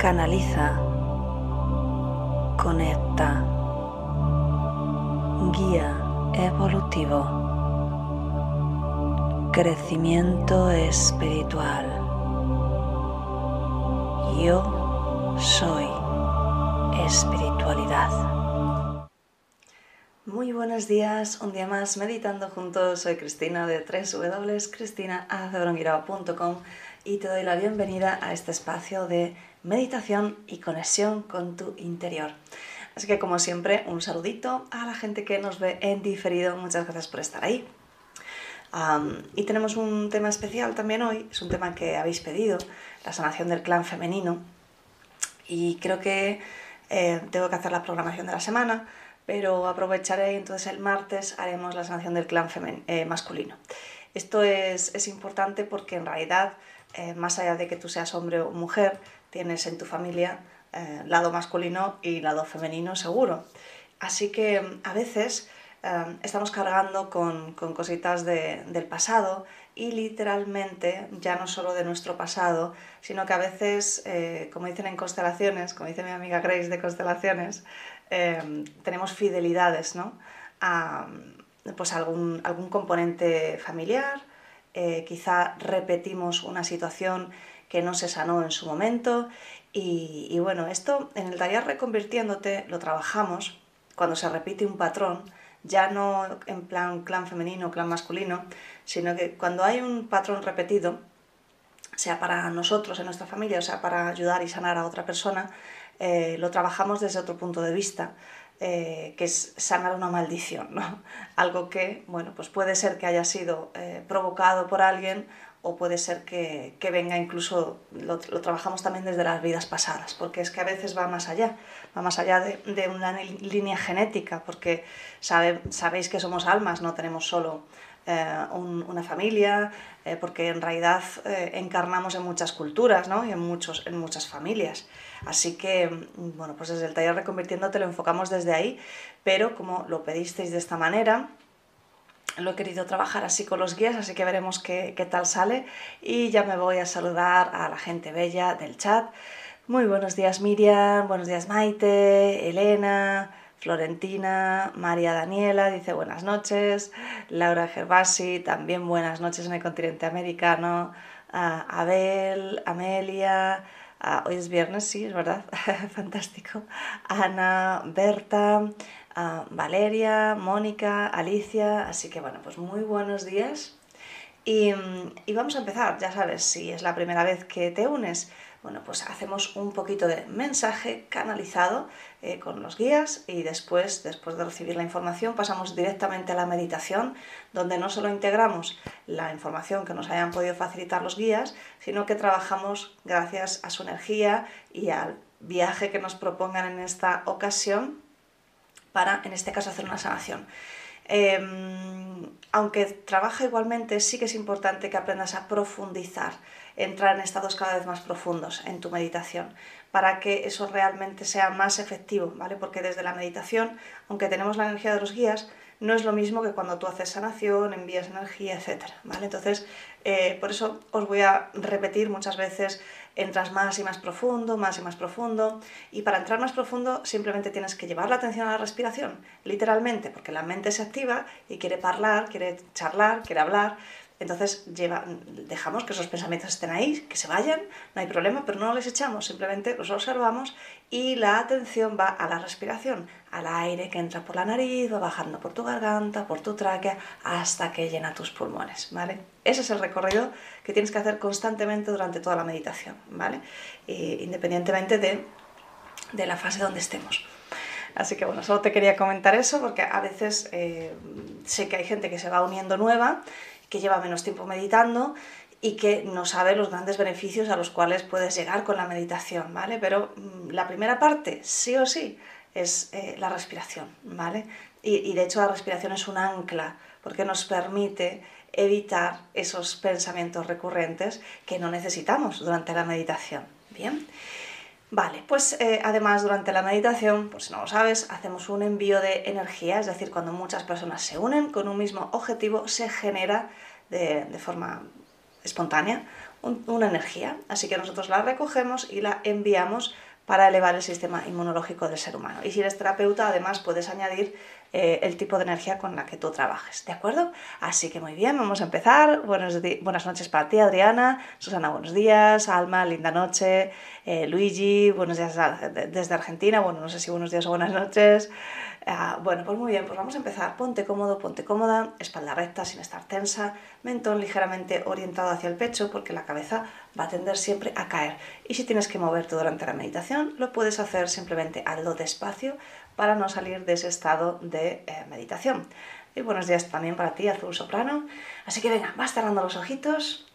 Canaliza, conecta, guía evolutivo, crecimiento espiritual. Yo soy espiritualidad. Muy buenos días, un día más meditando juntos. Soy Cristina de www.cristinaacebrongirao.com y te doy la bienvenida a este espacio de meditación y conexión con tu interior. Así que como siempre, un saludito a la gente que nos ve en diferido. Muchas gracias por estar ahí. y tenemos un tema especial también hoy, es un tema que habéis pedido, la sanación del clan femenino. Y creo que eh, tengo que hacer la programación de la semana, pero aprovecharé entonces el martes haremos la sanación del clan eh, masculino. Esto es, es, importante porque en realidad, eh, más allá de que tú seas hombre o mujer, tienes en tu familia eh, lado masculino y lado femenino seguro. Así que mm, a veces eh, estamos cargando con, cositas del pasado y literalmente ya no solo de nuestro pasado, sino que a veces, eh, como dicen en constelaciones, como dice mi amiga Grace de constelaciones, tenemos fidelidades ¿no? a pues algún, algún componente familiar, quizá repetimos una situación que no se sanó en su momento. Y, bueno, esto en el taller Reconvirtiéndote lo trabajamos cuando se repite un patrón, ya no en plan clan femenino clan masculino, sino que cuando hay un patrón repetido, sea para nosotros en nuestra familia, o sea para ayudar y sanar a otra persona, eh, lo trabajamos desde otro punto de vista. Eh, que es sanar una maldición, ¿no? Algo que, bueno, pues puede ser que haya sido eh, provocado por alguien o puede ser que, venga incluso, lo, trabajamos también desde las vidas pasadas, porque es que a veces va más allá, va más allá de, una línea genética, porque sabéis que somos almas, no tenemos solo eh, una familia, eh, porque en realidad eh, encarnamos en muchas culturas ¿no? y en, muchos, en muchas familias. Así que, bueno, pues desde el taller Reconvirtiéndote lo enfocamos desde ahí, pero como lo pedisteis de esta manera, lo he querido trabajar así con los guías, así que veremos qué, tal sale. Y ya me voy a saludar a la gente bella del chat. Muy buenos días Miriam, buenos días Maite, Elena, Florentina, María Daniela dice buenas noches, Laura Gervasi también buenas noches en el continente americano, Abel, Amelia, hoy es viernes, sí, es verdad, fantástico, Ana, Berta, Valeria, Mónica, Alicia, así que bueno, pues muy buenos días. Y, vamos a empezar, ya sabes, si es la primera vez que te unes, bueno, pues hacemos un poquito de mensaje canalizado eh, con los guías y después, después de recibir la información, pasamos directamente a la meditación, donde no solo integramos la información que nos hayan podido facilitar los guías, sino que trabajamos gracias a su energía y al viaje que nos propongan en esta ocasión para, en este caso, hacer una sanación. Em, aunque trabaja igualmente, sí que es importante que aprendas a profundizar, entrar en estados cada vez más profundos en tu meditación, para que eso realmente sea más efectivo, ¿vale? Porque desde la meditación, aunque tenemos la energía de los guías, no es lo mismo que cuando tú haces sanación, envías energía, etc. ¿vale? Entonces, eh, por eso os voy a repetir muchas veces entras más y más profundo, más y más profundo. Y para entrar más profundo simplemente tienes que llevar la atención a la respiración, literalmente, porque la mente se activa y quiere hablar, quiere charlar, quiere hablar. Entonces dejamos que esos pensamientos estén ahí, que se vayan, no hay problema, pero no los echamos, simplemente los observamos y la atención va a la respiración, al aire que entra por la nariz, va bajando por tu garganta, por tu tráquea, hasta que llena tus pulmones, ¿vale? Ese es el recorrido que tienes que hacer constantemente durante toda la meditación, ¿vale? independientemente de, de la fase donde estemos. Así que bueno, solo te quería comentar eso porque a veces eh, sé que hay gente que se va uniendo nueva que lleva menos tiempo meditando y que no sabe los grandes beneficios a los cuales puedes llegar con la meditación, ¿vale? Pero mm, la primera parte, sí o sí, es eh, la respiración, ¿vale? Y, de hecho la respiración es un ancla porque nos permite evitar esos pensamientos recurrentes que no necesitamos durante la meditación. Bien. Vale, pues eh, además durante la meditación, por si no lo sabes, hacemos un envío de energía, es decir, cuando muchas personas se unen con un mismo objetivo, se genera de, forma espontánea una energía. Así que nosotros la recogemos y la enviamos para elevar el sistema inmunológico del ser humano. Y si eres terapeuta, además puedes añadir eh, el tipo de energía con la que tú trabajes, ¿de acuerdo? Así que muy bien, vamos a empezar. Buenos buenas noches para ti, Adriana. Susana, buenos días. Alma, linda noche. Eh, Luigi, buenos días desde Argentina. Bueno, no sé si buenos días o buenas noches. Ah, bueno, pues muy bien, pues vamos a empezar. Ponte cómodo, ponte cómoda, espalda recta sin estar tensa, mentón ligeramente orientado hacia el pecho porque la cabeza va a tender siempre a caer. Y si tienes que moverte durante la meditación, lo puedes hacer simplemente algo despacio para no salir de ese estado de eh, meditación. Y buenos días también para ti, azul soprano. Así que venga, vas cerrando los ojitos.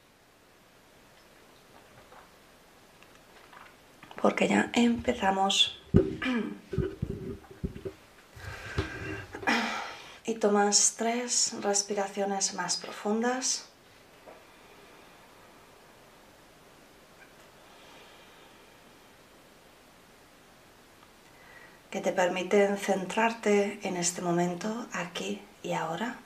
Porque ya empezamos. Y tomas tres respiraciones más profundas. que te permiten centrarte en este momento, aquí y ahora.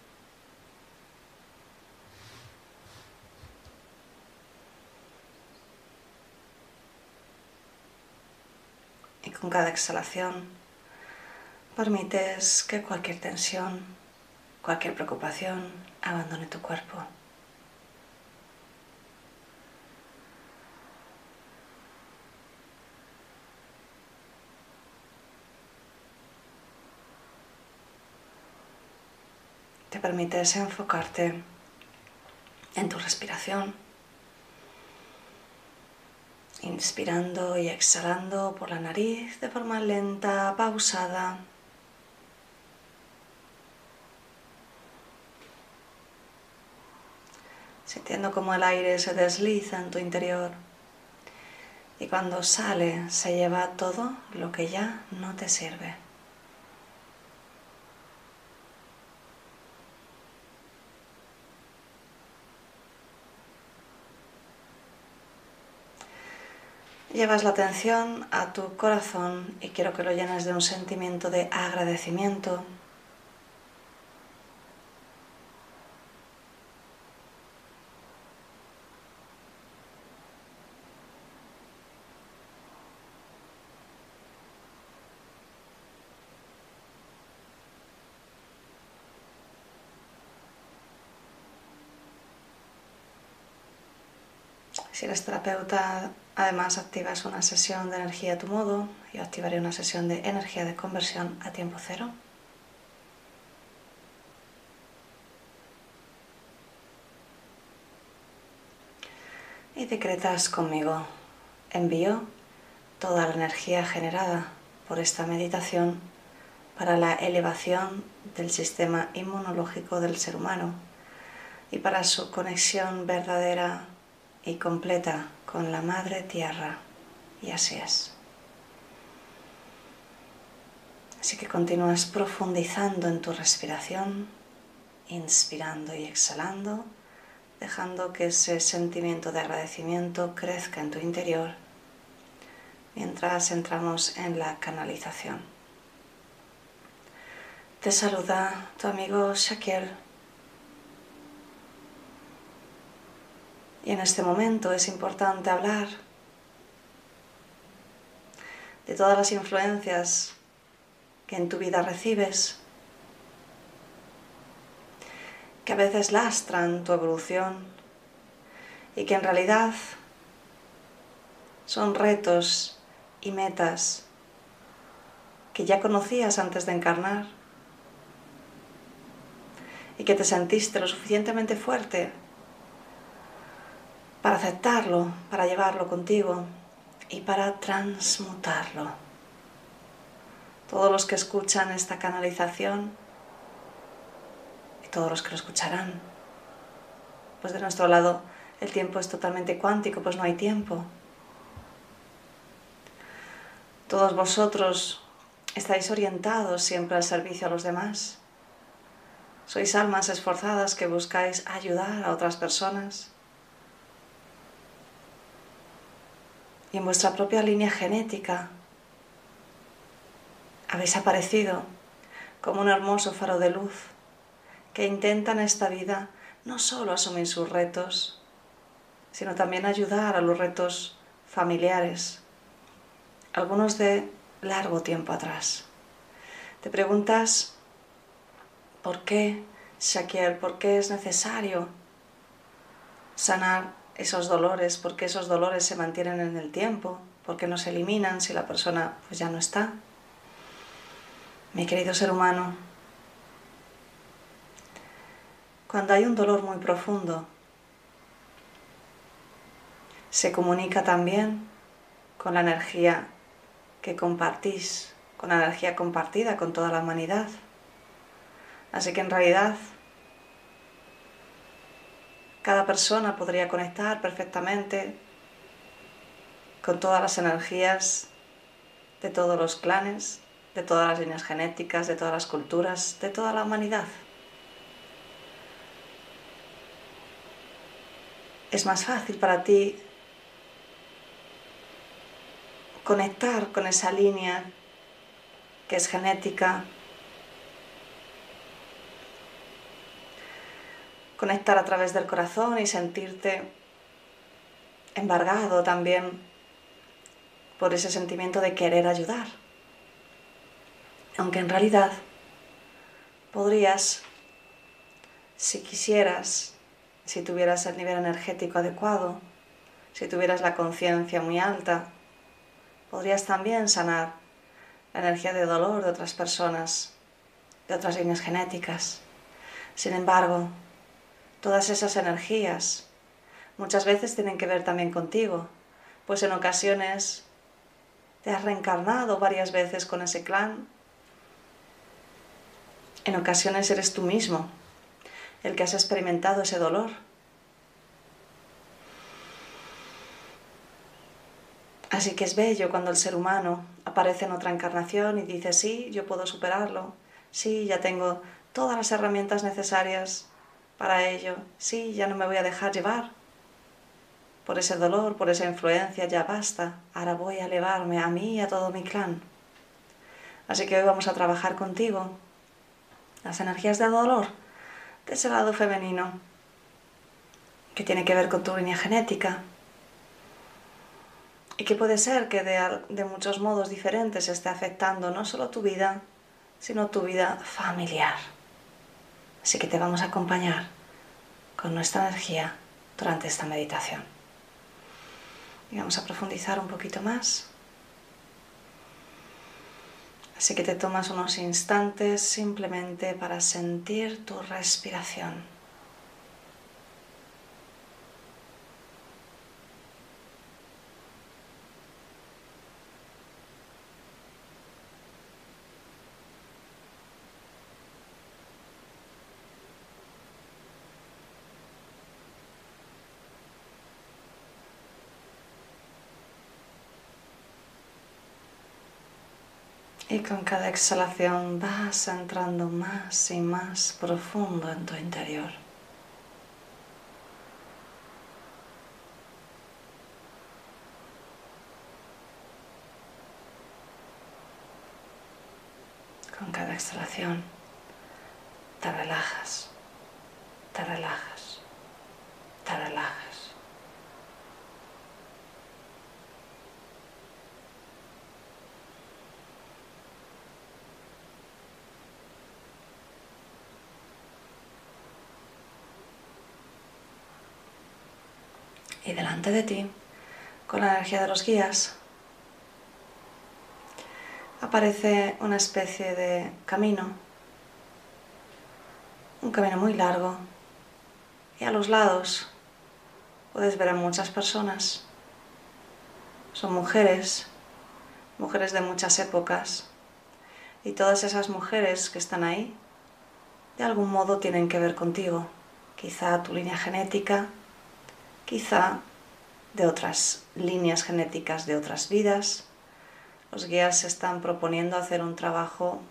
Y con cada exhalación permites que cualquier tensión, cualquier preocupación abandone tu cuerpo. te permites enfocarte en tu respiración, inspirando y exhalando por la nariz de forma lenta, pausada. Sintiendo cómo el aire se desliza en tu interior y cuando sale se lleva todo lo que ya no te sirve. Llevas la atención a tu corazón y quiero que lo llenes de un sentimiento de agradecimiento. Si eres terapeuta, Además, activas una sesión de energía a tu modo. Yo activaré una sesión de energía de conversión a tiempo cero. Y decretas conmigo, envío toda la energía generada por esta meditación para la elevación del sistema inmunológico del ser humano y para su conexión verdadera y completa con la Madre Tierra. Y así es. Así que continúas profundizando en tu respiración, inspirando y exhalando, dejando que ese sentimiento de agradecimiento crezca en tu interior mientras entramos en la canalización. Te saluda tu amigo Shaquiel Y en este momento es importante hablar de todas las influencias que en tu vida recibes, que a veces lastran tu evolución y que en realidad son retos y metas que ya conocías antes de encarnar y que te sentiste lo suficientemente fuerte para aceptarlo, para llevarlo contigo y para transmutarlo. Todos los que escuchan esta canalización y todos los que lo escucharán, pues de nuestro lado el tiempo es totalmente cuántico, pues no hay tiempo. Todos vosotros estáis orientados siempre al servicio a los demás. Sois almas esforzadas que buscáis ayudar a otras personas. Y en vuestra propia línea genética habéis aparecido como un hermoso faro de luz que intenta en esta vida no solo asumir sus retos, sino también ayudar a los retos familiares, algunos de largo tiempo atrás. Te preguntas por qué, Shakir, por qué es necesario sanar esos dolores, por qué esos dolores se mantienen en el tiempo, por qué no se eliminan si la persona pues ya no está. Mi querido ser humano, cuando hay un dolor muy profundo, se comunica también con la energía que compartís, con la energía compartida con toda la humanidad. Así que en realidad cada persona podría conectar perfectamente con todas las energías de todos los clanes, de todas las líneas genéticas, de todas las culturas, de toda la humanidad. Es más fácil para ti conectar con esa línea que es genética, conectar a través del corazón y sentirte embargado también por ese sentimiento de querer ayudar. Aunque en realidad podrías, si quisieras, si tuvieras el nivel energético adecuado, si tuvieras la conciencia muy alta, podrías también sanar la energía de dolor de otras personas, de otras líneas genéticas. Sin embargo, todas esas energías. Muchas veces tienen que ver también contigo, pues en ocasiones te has reencarnado varias veces con ese clan. En ocasiones eres tú mismo el que has experimentado ese dolor. Así que es bello cuando el ser humano aparece en otra encarnación y dice, sí, yo puedo superarlo, sí, ya tengo todas las herramientas necesarias para ello, sí, ya no me voy a dejar llevar. Por ese dolor, por esa influencia, ya basta, ahora voy a elevarme a mí y a todo mi clan. Así que hoy vamos a trabajar contigo. Las energías de dolor de ese lado femenino que tiene que ver con tu línea genética, y que puede ser que de, muchos modos diferentes esté afectando no solo tu vida, sino tu vida familiar. Así que te vamos a acompañar con nuestra energía durante esta meditación. Y vamos a profundizar un poquito más. Así que te tomas unos instantes simplemente para sentir tu respiración. Con cada exhalación vas entrando más y más profundo en tu interior. Con cada exhalación te relajas, te relajas, te relajas. Y delante de ti, con la energía de los guías, aparece una especie de camino, un camino muy largo, y a los lados puedes ver a muchas personas. Son mujeres, mujeres de muchas épocas, y todas esas mujeres que están ahí, de algún modo tienen que ver contigo, quizá tu línea genética, quizá de otras líneas genéticas de otras vidas. Los guías se están proponiendo hacer un trabajo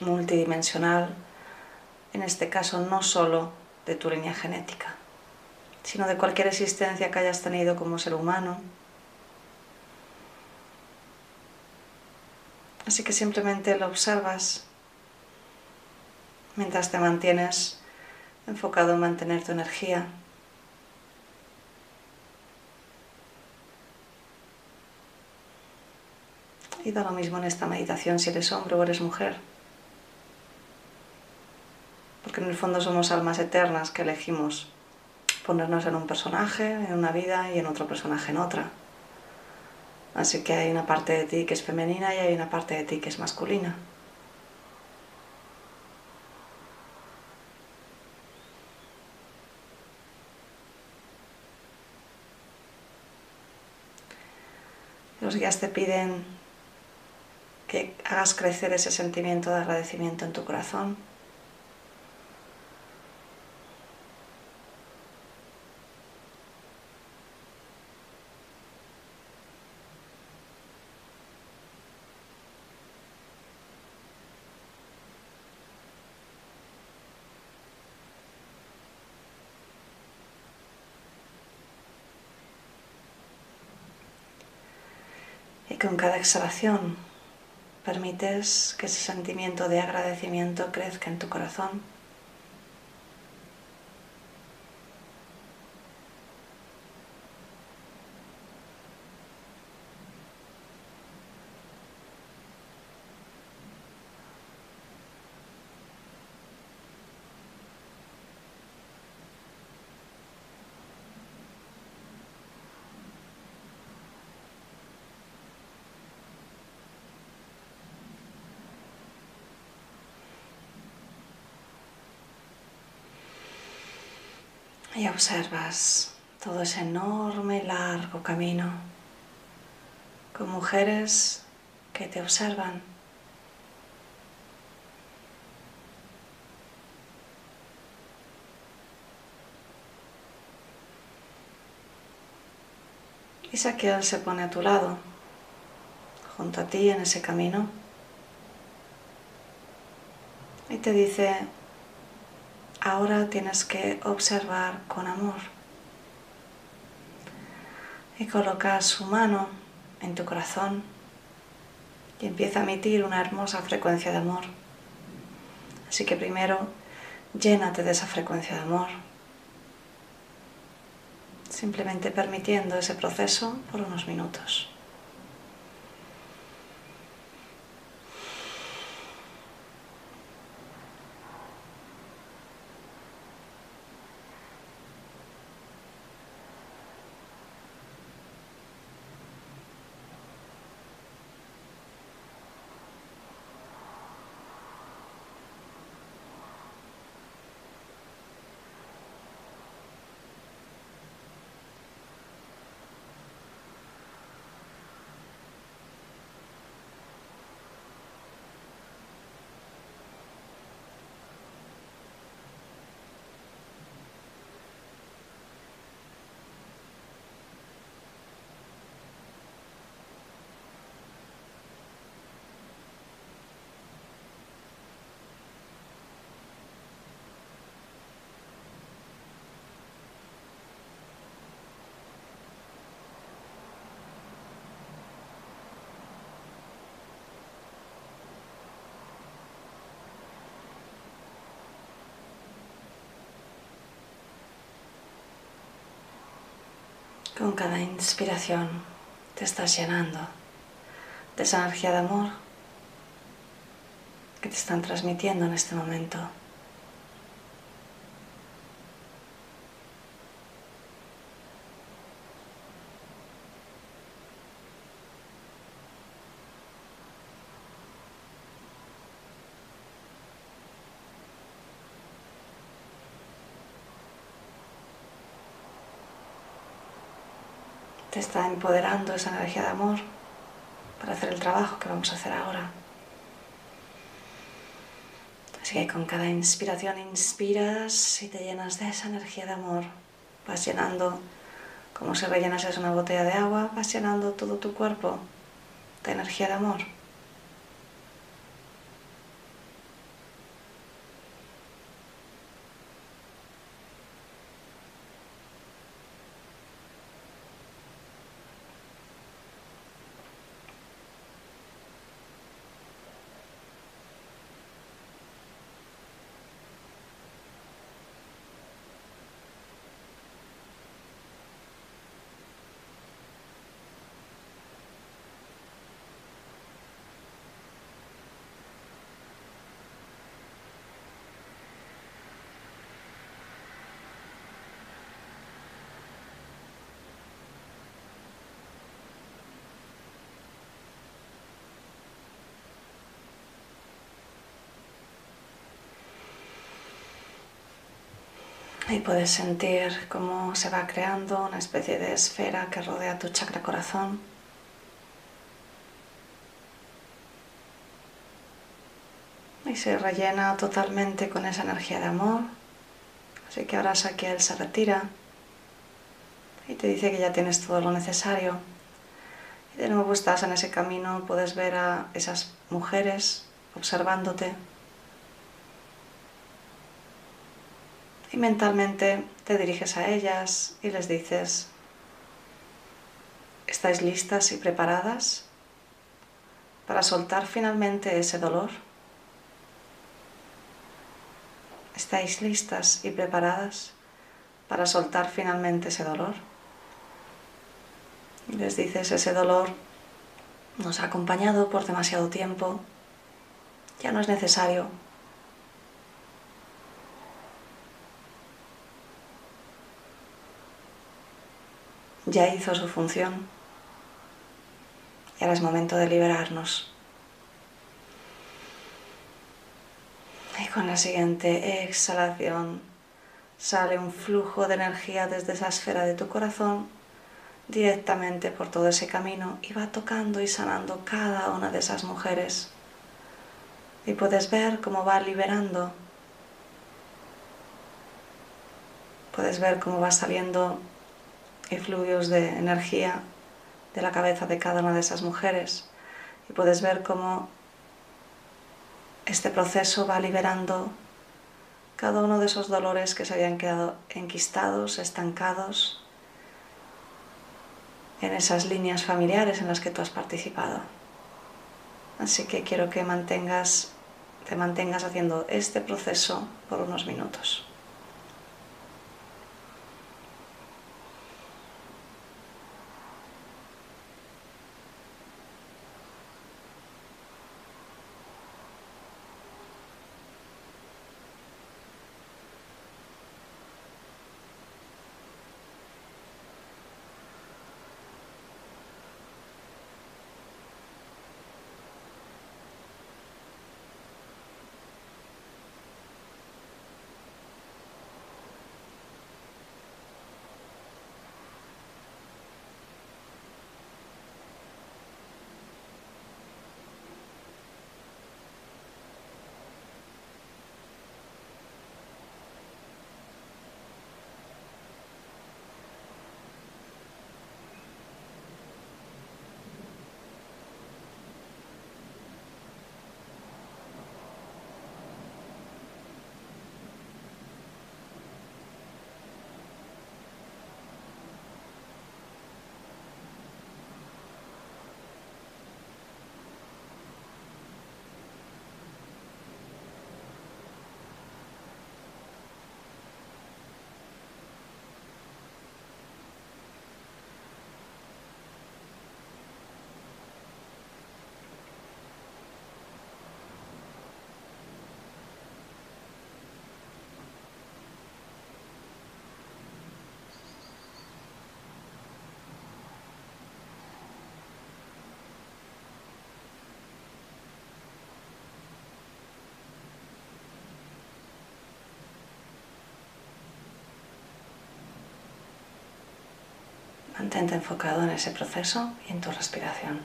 multidimensional, en este caso no solo de tu línea genética, sino de cualquier existencia que hayas tenido como ser humano. Así que simplemente lo observas mientras te mantienes enfocado en mantener tu energía. Y da lo mismo en esta meditación si eres hombre o eres mujer. Porque en el fondo somos almas eternas que elegimos ponernos en un personaje, en una vida y en otro personaje en otra. Así que hay una parte de ti que es femenina y hay una parte de ti que es masculina. Los guías te piden que hagas crecer ese sentimiento de agradecimiento en tu corazón. Y con cada exhalación permites que ese sentimiento de agradecimiento crezca en tu corazón. Y observas todo ese enorme, largo camino con mujeres que te observan. Y Saquiel se pone a tu lado, junto a ti en ese camino, y te dice, ahora tienes que observar con amor. Y coloca su mano en tu corazón y empieza a emitir una hermosa frecuencia de amor. Así que primero llénate de esa frecuencia de amor, simplemente permitiendo ese proceso por unos minutos. Con cada inspiración te estás llenando de esa energía de amor que te están transmitiendo en este momento. Te está empoderando esa energía de amor para hacer el trabajo que vamos a hacer ahora. Así que con cada inspiración inspiras y te llenas de esa energía de amor vas llenando, como si rellenases una botella de agua, vas llenando todo tu cuerpo de energía de amor. Y puedes sentir cómo se va creando una especie de esfera que rodea tu chakra corazón. Y se rellena totalmente con esa energía de amor. Así que ahora él se retira y te dice que ya tienes todo lo necesario. Y de nuevo estás en ese camino, puedes ver a esas mujeres observándote. Y mentalmente te diriges a ellas y les dices, ¿estáis listas y preparadas para soltar finalmente ese dolor? ¿Estáis listas y preparadas para soltar finalmente ese dolor? Y les dices, ese dolor nos ha acompañado por demasiado tiempo, ya no es necesario ya hizo su función y ahora es momento de liberarnos. Y con la siguiente exhalación sale un flujo de energía desde esa esfera de tu corazón directamente por todo ese camino y va tocando y sanando cada una de esas mujeres. Y puedes ver cómo va liberando. Puedes ver cómo va saliendo y fluidos de energía de la cabeza de cada una de esas mujeres y puedes ver cómo este proceso va liberando cada uno de esos dolores que se habían quedado enquistados, estancados en esas líneas familiares en las que tú has participado. Así que quiero que mantengas, te mantengas haciendo este proceso por unos minutos. Mantente enfocado en ese proceso y en tu respiración.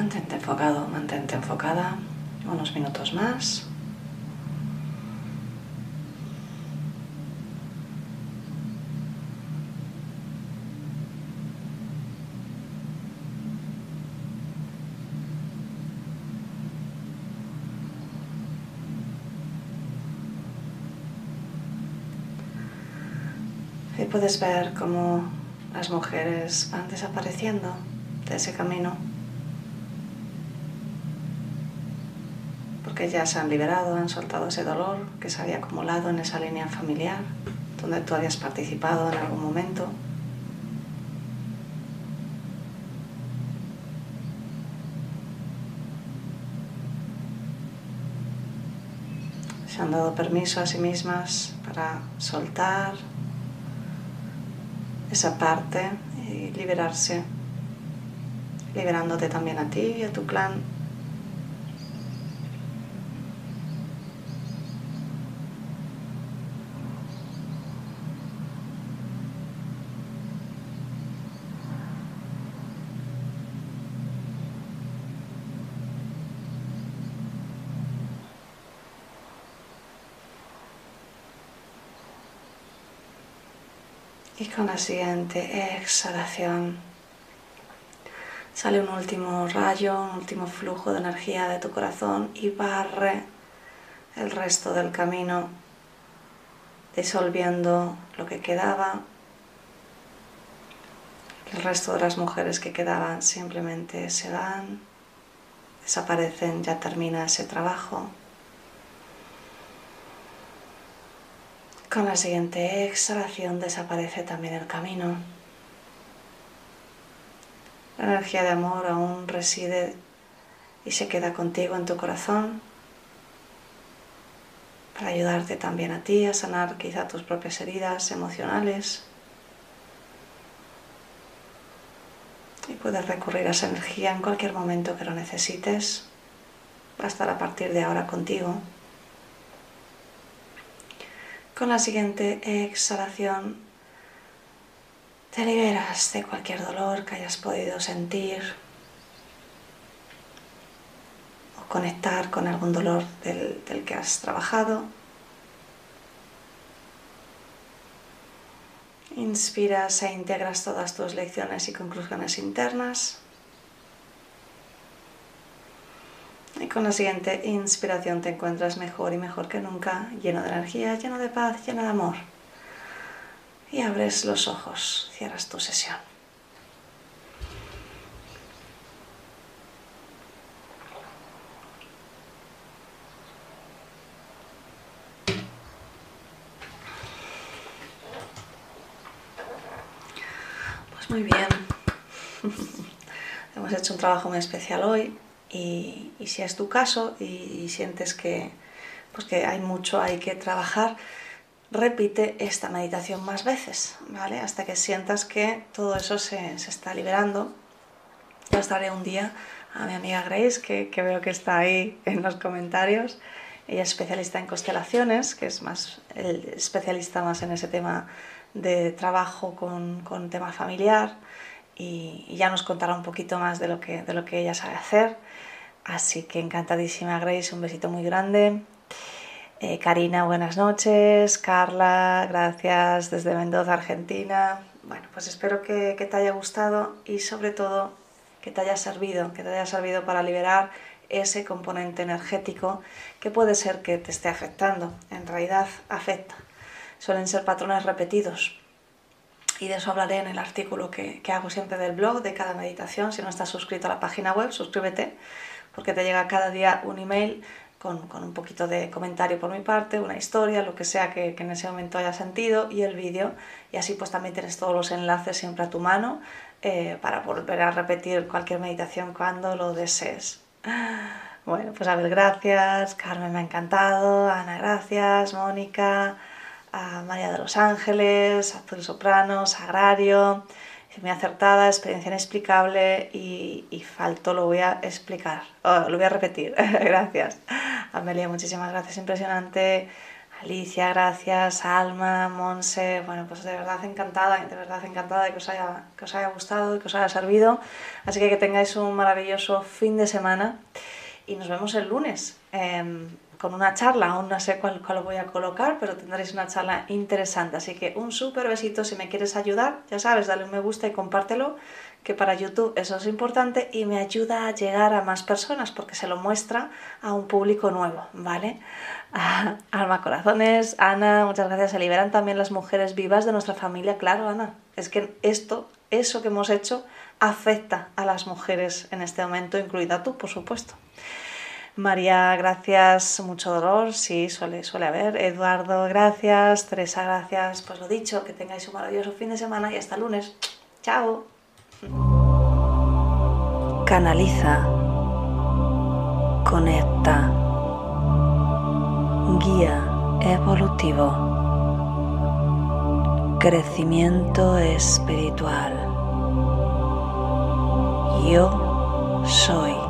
Mantente enfocado, mantente enfocada unos minutos más. Puedes ver cómo las mujeres van desapareciendo de ese camino. Porque ya se han liberado, han soltado ese dolor que se había acumulado en esa línea familiar, donde tú habías participado en algún momento. Se han dado permiso a sí mismas para soltar esa parte y liberarse, liberándote también a ti y a tu clan. Y con la siguiente exhalación sale un último rayo, un último flujo de energía de tu corazón y barre el resto del camino, disolviendo lo que quedaba. El resto de las mujeres que quedaban simplemente se van, desaparecen, ya termina ese trabajo. Con la siguiente exhalación desaparece también el camino. La energía de amor aún reside y se queda contigo en tu corazón para ayudarte también a ti a sanar quizá tus propias heridas emocionales. Y puedes recurrir a esa energía en cualquier momento que lo necesites. Va a estar a partir de ahora contigo. Con la siguiente exhalación te liberas de cualquier dolor que hayas podido sentir o conectar con algún dolor del, que has trabajado. Inspiras e integras todas tus lecciones y conclusiones internas. Y con la siguiente inspiración te encuentras mejor y mejor que nunca, lleno de energía, lleno de paz, lleno de amor. Y abres los ojos, cierras tu sesión. Pues muy bien. Hemos hecho un trabajo muy especial hoy y, y si es tu caso y, y sientes que, pues que hay mucho, hay que trabajar, repite esta meditación más veces, ¿vale? Hasta que sientas que todo eso se, se está liberando. Yo os daré un día a mi amiga Grace, que, que, veo que está ahí en los comentarios. Ella es especialista en constelaciones, que es más el especialista más en ese tema de trabajo con, con tema familiar y, y, ya nos contará un poquito más de lo, que, de lo que ella sabe hacer. Así que encantadísima Grace, un besito muy grande. Eh, Karina, buenas noches. Carla, gracias desde Mendoza, Argentina. Bueno, pues espero que, te haya gustado y sobre todo que te haya servido, que te haya servido para liberar ese componente energético que puede ser que te esté afectando. En realidad afecta. Suelen ser patrones repetidos. Y de eso hablaré en el artículo que, que hago siempre del blog de cada meditación. Si no estás suscrito a la página web, suscríbete porque te llega cada día un email con, con, un poquito de comentario por mi parte, una historia, lo que sea que, en ese momento haya sentido y el vídeo. Y así pues también tienes todos los enlaces siempre a tu mano eh, para volver a repetir cualquier meditación cuando lo desees. Bueno, pues a ver, gracias. Carmen me ha encantado. Ana, gracias. Mónica, María de los Ángeles, Azul Soprano, Sagrario muy acertada, experiencia inexplicable y, y falto, lo voy a explicar, lo voy a repetir. gracias. Amelia, muchísimas gracias, impresionante. Alicia, gracias, Alma, Monse, bueno, pues de verdad encantada, de verdad encantada de que os haya, que os haya gustado y que os haya servido. Así que que tengáis un maravilloso fin de semana y nos vemos el lunes eh, con una charla, aún no sé cuál, cuál voy a colocar, pero tendréis una charla interesante. Así que un súper besito, si me quieres ayudar, ya sabes, dale un me gusta y compártelo que para YouTube eso es importante y me ayuda a llegar a más personas porque se lo muestra a un público nuevo, ¿vale? Alma Corazones, Ana, muchas gracias. Se liberan también las mujeres vivas de nuestra familia, claro, Ana. Es que esto, eso que hemos hecho, afecta a las mujeres en este momento, incluida tú, por supuesto. María, gracias, mucho dolor, sí, suele, suele haber. Eduardo, gracias. Teresa, gracias. Pues lo dicho, que tengáis un maravilloso fin de semana y hasta lunes. Chao. Canaliza. Conecta. Guía evolutivo. Crecimiento espiritual. Yo soy